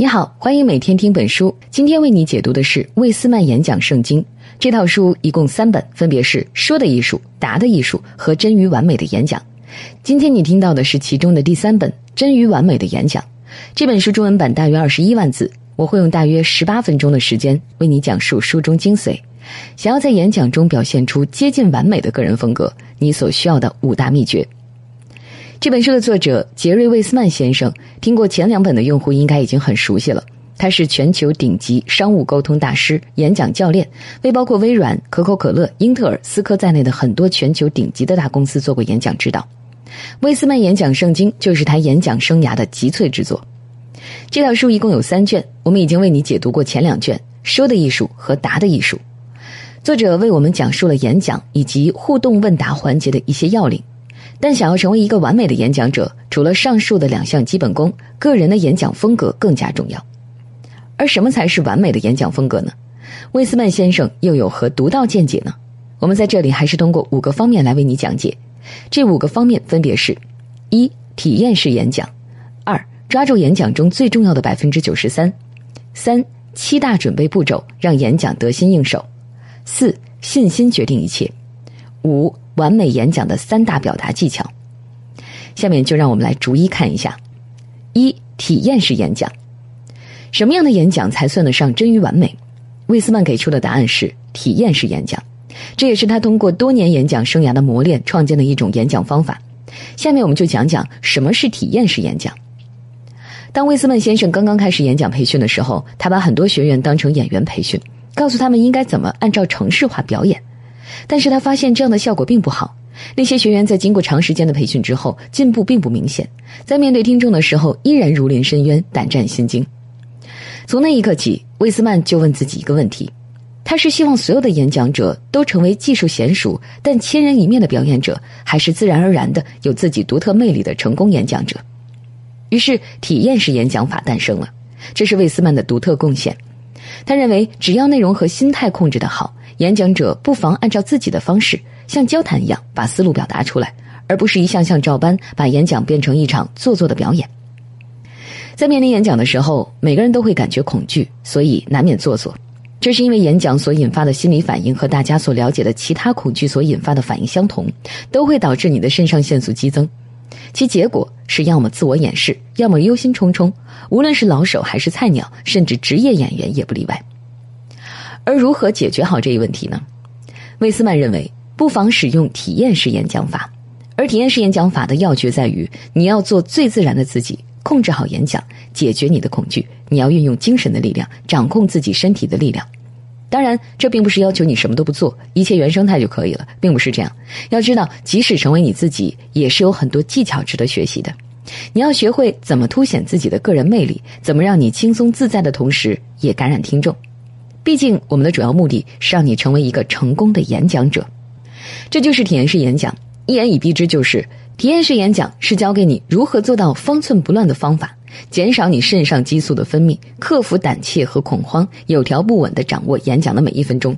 你好，欢迎每天听本书。今天为你解读的是魏斯曼演讲圣经这套书，一共三本，分别是《说的艺术》《答的艺术》和《臻于完美的演讲》。今天你听到的是其中的第三本《臻于完美的演讲》。这本书中文版大约二十一万字，我会用大约十八分钟的时间为你讲述书中精髓。想要在演讲中表现出接近完美的个人风格，你所需要的五大秘诀。这本书的作者杰瑞·魏斯曼先生，听过前两本的用户应该已经很熟悉了。他是全球顶级商务沟通大师、演讲教练，为包括微软、可口可乐、英特尔、思科在内的很多全球顶级的大公司做过演讲指导。魏斯曼演讲圣经就是他演讲生涯的集萃之作。这套书一共有三卷，我们已经为你解读过前两卷《说的艺术》和《答的艺术》。作者为我们讲述了演讲以及互动问答环节的一些要领。但想要成为一个完美的演讲者，除了上述的两项基本功，个人的演讲风格更加重要。而什么才是完美的演讲风格呢？魏斯曼先生又有何独到见解呢？我们在这里还是通过五个方面来为你讲解。这五个方面分别是：一、体验式演讲；二、抓住演讲中最重要的百分之九十三；三、七大准备步骤让演讲得心应手；四、信心决定一切；五。完美演讲的三大表达技巧，下面就让我们来逐一看一下。一、体验式演讲，什么样的演讲才算得上臻于完美？魏斯曼给出的答案是体验式演讲，这也是他通过多年演讲生涯的磨练创建的一种演讲方法。下面我们就讲讲什么是体验式演讲。当魏斯曼先生刚刚开始演讲培训的时候，他把很多学员当成演员培训，告诉他们应该怎么按照程式化表演。但是他发现这样的效果并不好。那些学员在经过长时间的培训之后，进步并不明显，在面对听众的时候依然如临深渊，胆战心惊。从那一刻起，魏斯曼就问自己一个问题：他是希望所有的演讲者都成为技术娴熟但千人一面的表演者，还是自然而然的有自己独特魅力的成功演讲者？于是，体验式演讲法诞生了。这是魏斯曼的独特贡献。他认为，只要内容和心态控制的好。演讲者不妨按照自己的方式，像交谈一样把思路表达出来，而不是一项项照搬，把演讲变成一场做作的表演。在面临演讲的时候，每个人都会感觉恐惧，所以难免做作。这是因为演讲所引发的心理反应和大家所了解的其他恐惧所引发的反应相同，都会导致你的肾上腺素激增，其结果是要么自我掩饰，要么忧心忡忡。无论是老手还是菜鸟，甚至职业演员也不例外。而如何解决好这一问题呢？魏斯曼认为，不妨使用体验式演讲法。而体验式演讲法的要诀在于，你要做最自然的自己，控制好演讲，解决你的恐惧。你要运用精神的力量，掌控自己身体的力量。当然，这并不是要求你什么都不做，一切原生态就可以了，并不是这样。要知道，即使成为你自己，也是有很多技巧值得学习的。你要学会怎么凸显自己的个人魅力，怎么让你轻松自在的同时，也感染听众。毕竟，我们的主要目的是让你成为一个成功的演讲者，这就是体验式演讲。一言以蔽之，就是体验式演讲是教给你如何做到方寸不乱的方法，减少你肾上激素的分泌，克服胆怯和恐慌，有条不紊的掌握演讲的每一分钟。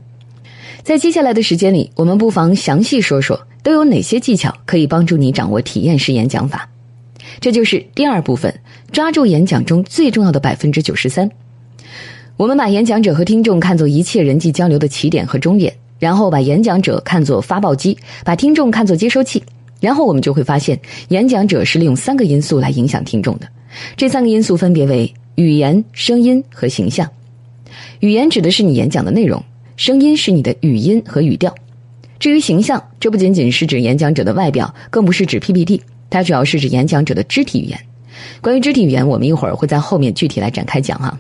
在接下来的时间里，我们不妨详细说说都有哪些技巧可以帮助你掌握体验式演讲法。这就是第二部分，抓住演讲中最重要的百分之九十三。我们把演讲者和听众看作一切人际交流的起点和终点，然后把演讲者看作发报机，把听众看作接收器，然后我们就会发现，演讲者是利用三个因素来影响听众的。这三个因素分别为语言、声音和形象。语言指的是你演讲的内容，声音是你的语音和语调。至于形象，这不仅仅是指演讲者的外表，更不是指 PPT，它主要是指演讲者的肢体语言。关于肢体语言，我们一会儿会在后面具体来展开讲哈。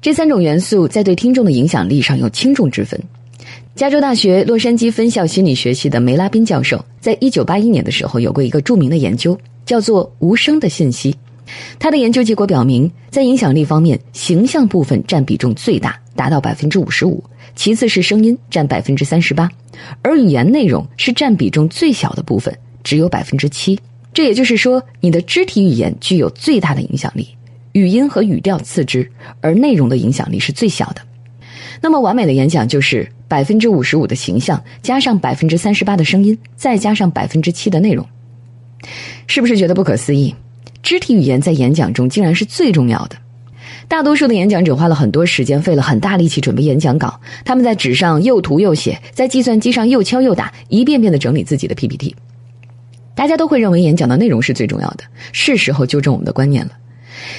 这三种元素在对听众的影响力上有轻重之分。加州大学洛杉矶分校心理学系的梅拉宾教授，在一九八一年的时候有过一个著名的研究，叫做“无声的信息”。他的研究结果表明，在影响力方面，形象部分占比重最大，达到百分之五十五；其次是声音，占百分之三十八；而语言内容是占比重最小的部分，只有百分之七。这也就是说，你的肢体语言具有最大的影响力。语音和语调次之，而内容的影响力是最小的。那么，完美的演讲就是百分之五十五的形象，加上百分之三十八的声音，再加上百分之七的内容。是不是觉得不可思议？肢体语言在演讲中竟然是最重要的。大多数的演讲者花了很多时间，费了很大力气准备演讲稿。他们在纸上又涂又写，在计算机上又敲又打，一遍遍的整理自己的 PPT。大家都会认为演讲的内容是最重要的，是时候纠正我们的观念了。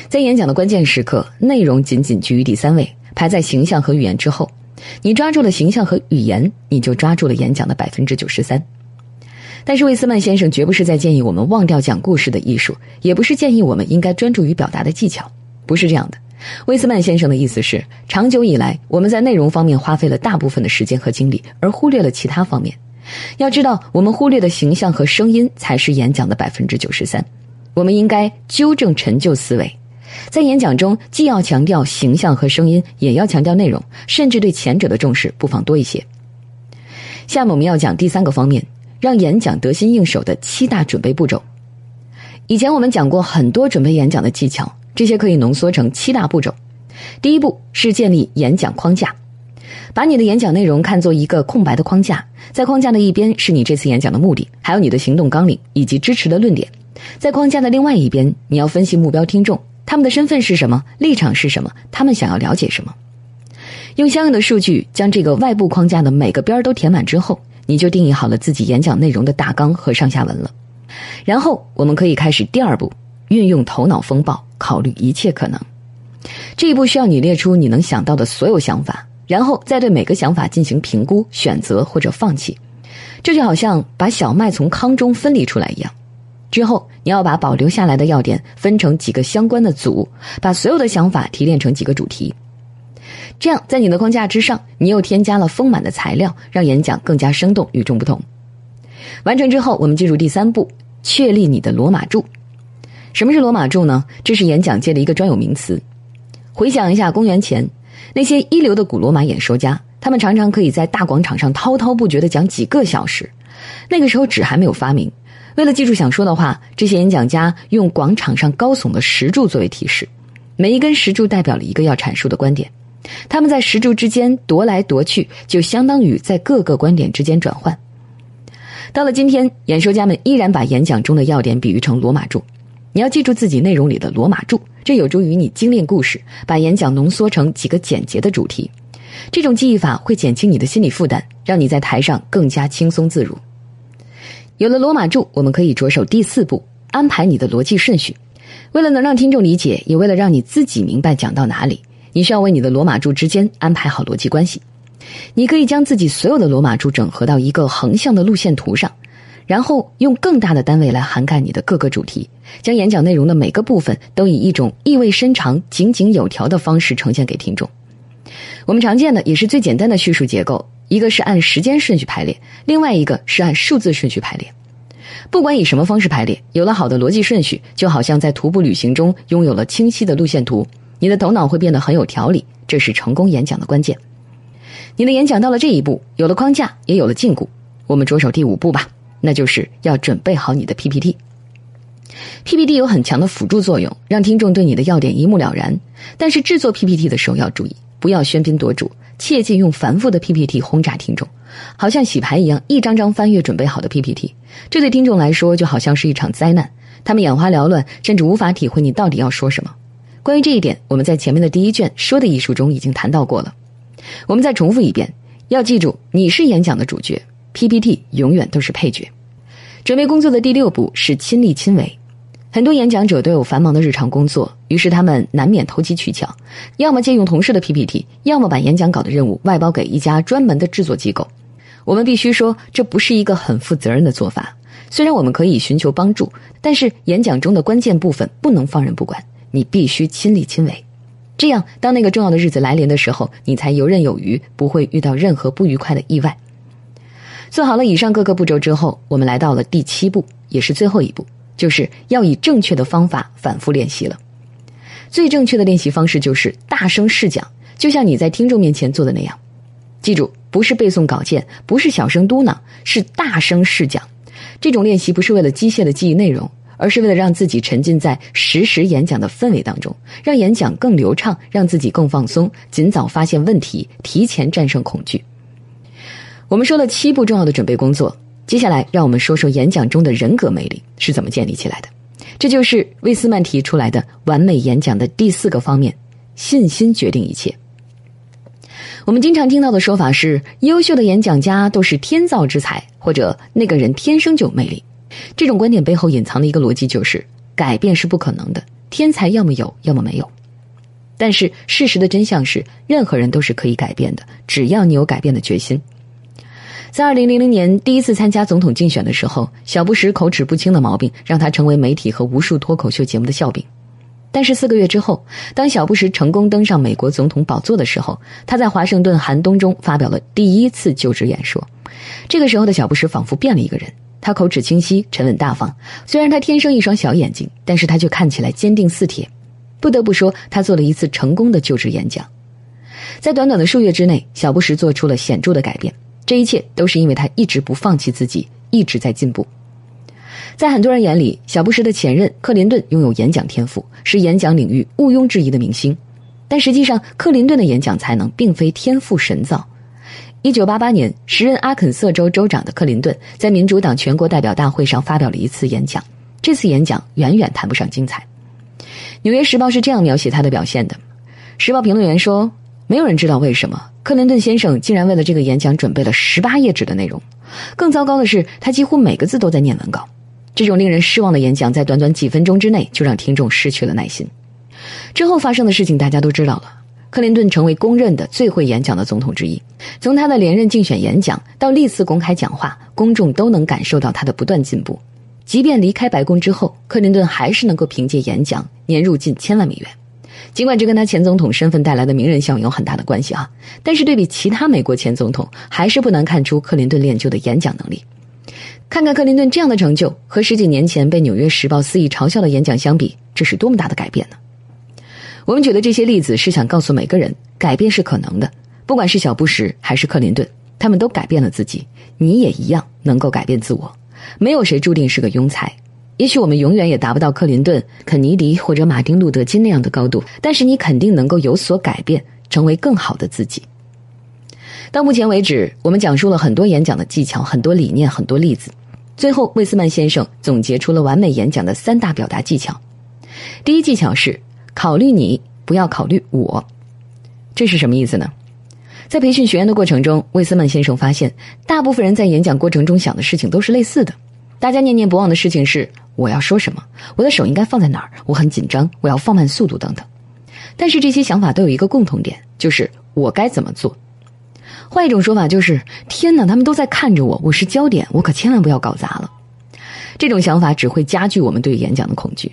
在演讲的关键时刻，内容仅仅居于第三位，排在形象和语言之后。你抓住了形象和语言，你就抓住了演讲的百分之九十三。但是魏斯曼先生绝不是在建议我们忘掉讲故事的艺术，也不是建议我们应该专注于表达的技巧，不是这样的。魏斯曼先生的意思是，长久以来我们在内容方面花费了大部分的时间和精力，而忽略了其他方面。要知道，我们忽略的形象和声音才是演讲的百分之九十三。我们应该纠正陈旧思维，在演讲中既要强调形象和声音，也要强调内容，甚至对前者的重视不妨多一些。下面我们要讲第三个方面。让演讲得心应手的七大准备步骤。以前我们讲过很多准备演讲的技巧，这些可以浓缩成七大步骤。第一步是建立演讲框架，把你的演讲内容看作一个空白的框架，在框架的一边是你这次演讲的目的，还有你的行动纲领以及支持的论点。在框架的另外一边，你要分析目标听众，他们的身份是什么，立场是什么，他们想要了解什么。用相应的数据将这个外部框架的每个边都填满之后。你就定义好了自己演讲内容的大纲和上下文了，然后我们可以开始第二步，运用头脑风暴，考虑一切可能。这一步需要你列出你能想到的所有想法，然后再对每个想法进行评估、选择或者放弃。这就好像把小麦从糠中分离出来一样。之后，你要把保留下来的要点分成几个相关的组，把所有的想法提炼成几个主题。这样，在你的框架之上，你又添加了丰满的材料，让演讲更加生动、与众不同。完成之后，我们进入第三步，确立你的罗马柱。什么是罗马柱呢？这是演讲界的一个专有名词。回想一下，公元前那些一流的古罗马演说家，他们常常可以在大广场上滔滔不绝的讲几个小时。那个时候纸还没有发明，为了记住想说的话，这些演讲家用广场上高耸的石柱作为提示，每一根石柱代表了一个要阐述的观点。他们在石柱之间踱来踱去，就相当于在各个观点之间转换。到了今天，演说家们依然把演讲中的要点比喻成罗马柱。你要记住自己内容里的罗马柱，这有助于你精炼故事，把演讲浓缩成几个简洁的主题。这种记忆法会减轻你的心理负担，让你在台上更加轻松自如。有了罗马柱，我们可以着手第四步，安排你的逻辑顺序。为了能让听众理解，也为了让你自己明白讲到哪里。你需要为你的罗马柱之间安排好逻辑关系。你可以将自己所有的罗马柱整合到一个横向的路线图上，然后用更大的单位来涵盖你的各个主题，将演讲内容的每个部分都以一种意味深长、井井有条的方式呈现给听众。我们常见的也是最简单的叙述结构，一个是按时间顺序排列，另外一个是按数字顺序排列。不管以什么方式排列，有了好的逻辑顺序，就好像在徒步旅行中拥有了清晰的路线图。你的头脑会变得很有条理，这是成功演讲的关键。你的演讲到了这一步，有了框架，也有了禁锢，我们着手第五步吧，那就是要准备好你的 PPT。PPT 有很强的辅助作用，让听众对你的要点一目了然。但是制作 PPT 的时候要注意，不要喧宾夺主，切忌用繁复的 PPT 轰炸听众，好像洗牌一样，一张张翻阅准备好的 PPT，这对听众来说就好像是一场灾难，他们眼花缭乱，甚至无法体会你到底要说什么。关于这一点，我们在前面的第一卷说的艺术中已经谈到过了。我们再重复一遍，要记住，你是演讲的主角，PPT 永远都是配角。准备工作的第六步是亲力亲为。很多演讲者都有繁忙的日常工作，于是他们难免投机取巧，要么借用同事的 PPT，要么把演讲稿的任务外包给一家专门的制作机构。我们必须说，这不是一个很负责任的做法。虽然我们可以寻求帮助，但是演讲中的关键部分不能放任不管。你必须亲力亲为，这样当那个重要的日子来临的时候，你才游刃有余，不会遇到任何不愉快的意外。做好了以上各个步骤之后，我们来到了第七步，也是最后一步，就是要以正确的方法反复练习了。最正确的练习方式就是大声试讲，就像你在听众面前做的那样。记住，不是背诵稿件，不是小声嘟囔，是大声试讲。这种练习不是为了机械的记忆内容。而是为了让自己沉浸在实时演讲的氛围当中，让演讲更流畅，让自己更放松，尽早发现问题，提前战胜恐惧。我们说了七步重要的准备工作，接下来让我们说说演讲中的人格魅力是怎么建立起来的。这就是魏斯曼提出来的完美演讲的第四个方面：信心决定一切。我们经常听到的说法是，优秀的演讲家都是天造之才，或者那个人天生就有魅力。这种观点背后隐藏的一个逻辑就是，改变是不可能的，天才要么有，要么没有。但是事实的真相是，任何人都是可以改变的，只要你有改变的决心。在二零零零年第一次参加总统竞选的时候，小布什口齿不清的毛病让他成为媒体和无数脱口秀节目的笑柄。但是四个月之后，当小布什成功登上美国总统宝座的时候，他在华盛顿寒冬中发表了第一次就职演说。这个时候的小布什仿佛变了一个人，他口齿清晰、沉稳大方。虽然他天生一双小眼睛，但是他却看起来坚定似铁。不得不说，他做了一次成功的就职演讲。在短短的数月之内，小布什做出了显著的改变。这一切都是因为他一直不放弃自己，一直在进步。在很多人眼里，小布什的前任克林顿拥有演讲天赋，是演讲领域毋庸置疑的明星。但实际上，克林顿的演讲才能并非天赋神造。一九八八年，时任阿肯色州州长的克林顿在民主党全国代表大会上发表了一次演讲。这次演讲远远谈不上精彩。《纽约时报》是这样描写他的表现的：时报评论员说，没有人知道为什么克林顿先生竟然为了这个演讲准备了十八页纸的内容。更糟糕的是，他几乎每个字都在念文稿。这种令人失望的演讲，在短短几分钟之内就让听众失去了耐心。之后发生的事情大家都知道了。克林顿成为公认的最会演讲的总统之一。从他的连任竞选演讲到历次公开讲话，公众都能感受到他的不断进步。即便离开白宫之后，克林顿还是能够凭借演讲年入近千万美元。尽管这跟他前总统身份带来的名人效应有很大的关系啊，但是对比其他美国前总统，还是不难看出克林顿练就的演讲能力。看看克林顿这样的成就，和十几年前被《纽约时报》肆意嘲笑的演讲相比，这是多么大的改变呢？我们举的这些例子是想告诉每个人，改变是可能的。不管是小布什还是克林顿，他们都改变了自己，你也一样能够改变自我。没有谁注定是个庸才。也许我们永远也达不到克林顿、肯尼迪或者马丁·路德·金那样的高度，但是你肯定能够有所改变，成为更好的自己。到目前为止，我们讲述了很多演讲的技巧、很多理念、很多例子。最后，魏斯曼先生总结出了完美演讲的三大表达技巧。第一技巧是考虑你，不要考虑我。这是什么意思呢？在培训学员的过程中，魏斯曼先生发现，大部分人在演讲过程中想的事情都是类似的。大家念念不忘的事情是：我要说什么？我的手应该放在哪儿？我很紧张，我要放慢速度等等。但是这些想法都有一个共同点，就是我该怎么做。换一种说法就是：天哪，他们都在看着我，我是焦点，我可千万不要搞砸了。这种想法只会加剧我们对演讲的恐惧。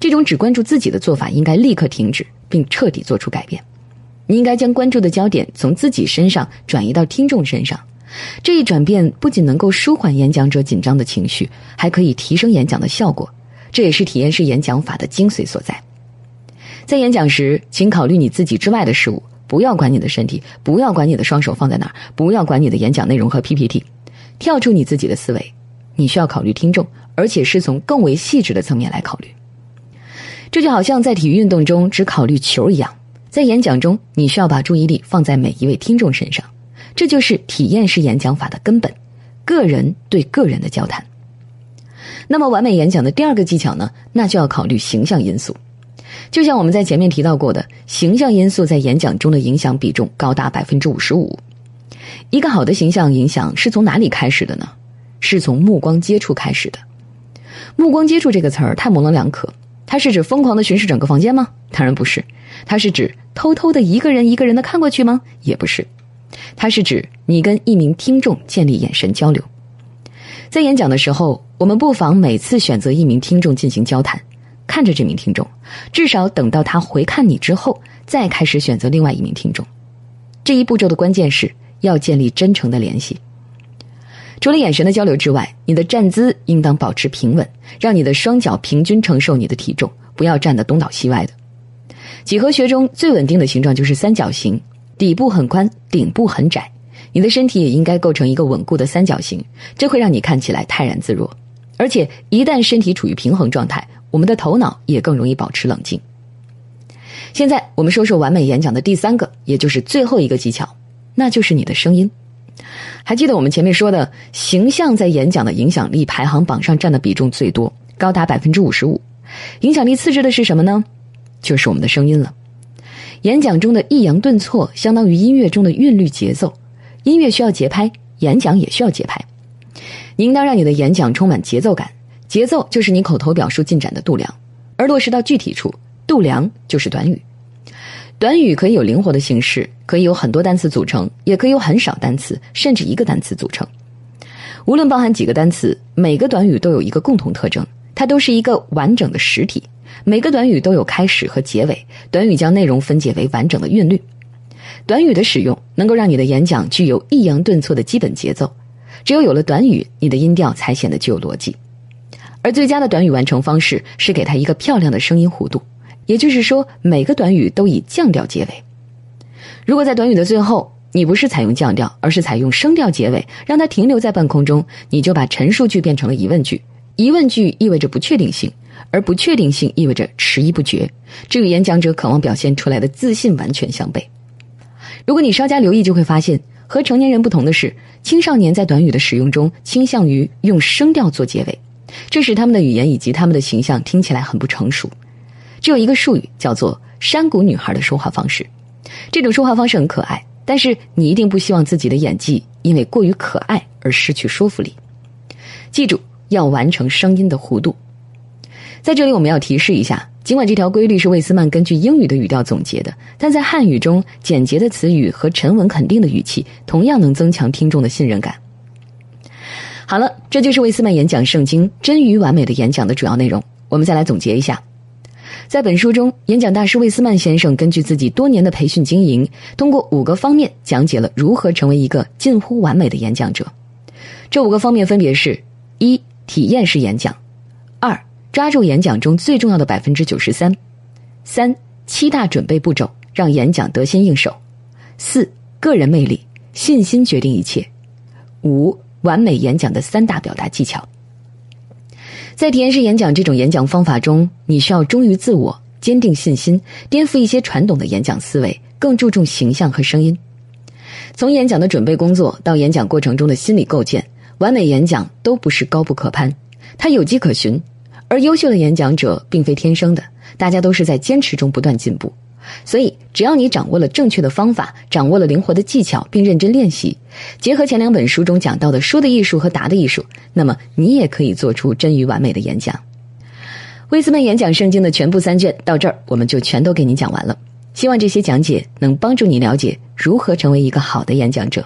这种只关注自己的做法应该立刻停止，并彻底做出改变。你应该将关注的焦点从自己身上转移到听众身上。这一转变不仅能够舒缓演讲者紧张的情绪，还可以提升演讲的效果。这也是体验式演讲法的精髓所在。在演讲时，请考虑你自己之外的事物。不要管你的身体，不要管你的双手放在哪儿，不要管你的演讲内容和 PPT，跳出你自己的思维，你需要考虑听众，而且是从更为细致的层面来考虑。这就好像在体育运动中只考虑球一样，在演讲中你需要把注意力放在每一位听众身上，这就是体验式演讲法的根本，个人对个人的交谈。那么完美演讲的第二个技巧呢？那就要考虑形象因素。就像我们在前面提到过的，形象因素在演讲中的影响比重高达百分之五十五。一个好的形象影响是从哪里开始的呢？是从目光接触开始的。目光接触这个词儿太模棱两可，它是指疯狂的巡视整个房间吗？当然不是。它是指偷偷的一个人一个人的看过去吗？也不是。它是指你跟一名听众建立眼神交流。在演讲的时候，我们不妨每次选择一名听众进行交谈。看着这名听众，至少等到他回看你之后，再开始选择另外一名听众。这一步骤的关键是要建立真诚的联系。除了眼神的交流之外，你的站姿应当保持平稳，让你的双脚平均承受你的体重，不要站得东倒西歪的。几何学中最稳定的形状就是三角形，底部很宽，顶部很窄。你的身体也应该构成一个稳固的三角形，这会让你看起来泰然自若。而且一旦身体处于平衡状态。我们的头脑也更容易保持冷静。现在我们说说完美演讲的第三个，也就是最后一个技巧，那就是你的声音。还记得我们前面说的，形象在演讲的影响力排行榜上占的比重最多，高达百分之五十五。影响力次之的是什么呢？就是我们的声音了。演讲中的抑扬顿挫相当于音乐中的韵律节奏，音乐需要节拍，演讲也需要节拍。你应当让你的演讲充满节奏感，节奏就是你口头表述进展的度量，而落实到具体处，度量就是短语。短语可以有灵活的形式，可以有很多单词组成，也可以有很少单词，甚至一个单词组成。无论包含几个单词，每个短语都有一个共同特征，它都是一个完整的实体。每个短语都有开始和结尾，短语将内容分解为完整的韵律。短语的使用能够让你的演讲具有抑扬顿挫的基本节奏。只有有了短语，你的音调才显得具有逻辑。而最佳的短语完成方式是给它一个漂亮的声音弧度。也就是说，每个短语都以降调结尾。如果在短语的最后，你不是采用降调，而是采用升调结尾，让它停留在半空中，你就把陈述句变成了疑问句。疑问句意味着不确定性，而不确定性意味着迟疑不决，这与演讲者渴望表现出来的自信完全相悖。如果你稍加留意，就会发现，和成年人不同的是，青少年在短语的使用中倾向于用声调做结尾，这使他们的语言以及他们的形象听起来很不成熟。只有一个术语叫做“山谷女孩”的说话方式，这种说话方式很可爱，但是你一定不希望自己的演技因为过于可爱而失去说服力。记住，要完成声音的弧度。在这里，我们要提示一下：尽管这条规律是魏斯曼根据英语的语调总结的，但在汉语中，简洁的词语和沉稳肯定的语气同样能增强听众的信任感。好了，这就是魏斯曼演讲圣经真于完美的演讲的主要内容。我们再来总结一下。在本书中，演讲大师魏斯曼先生根据自己多年的培训经营，通过五个方面讲解了如何成为一个近乎完美的演讲者。这五个方面分别是：一、体验式演讲；二、抓住演讲中最重要的百分之九十三；三、七大准备步骤，让演讲得心应手；四、个人魅力，信心决定一切；五、完美演讲的三大表达技巧。在体验式演讲这种演讲方法中，你需要忠于自我、坚定信心、颠覆一些传统的演讲思维，更注重形象和声音。从演讲的准备工作到演讲过程中的心理构建，完美演讲都不是高不可攀，它有迹可循。而优秀的演讲者并非天生的，大家都是在坚持中不断进步。所以，只要你掌握了正确的方法，掌握了灵活的技巧，并认真练习，结合前两本书中讲到的说的艺术和答的艺术，那么你也可以做出臻于完美的演讲。威斯曼演讲圣经的全部三卷到这儿，我们就全都给你讲完了。希望这些讲解能帮助你了解如何成为一个好的演讲者。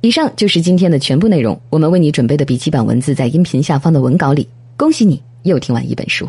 以上就是今天的全部内容。我们为你准备的笔记本文字在音频下方的文稿里。恭喜你又听完一本书。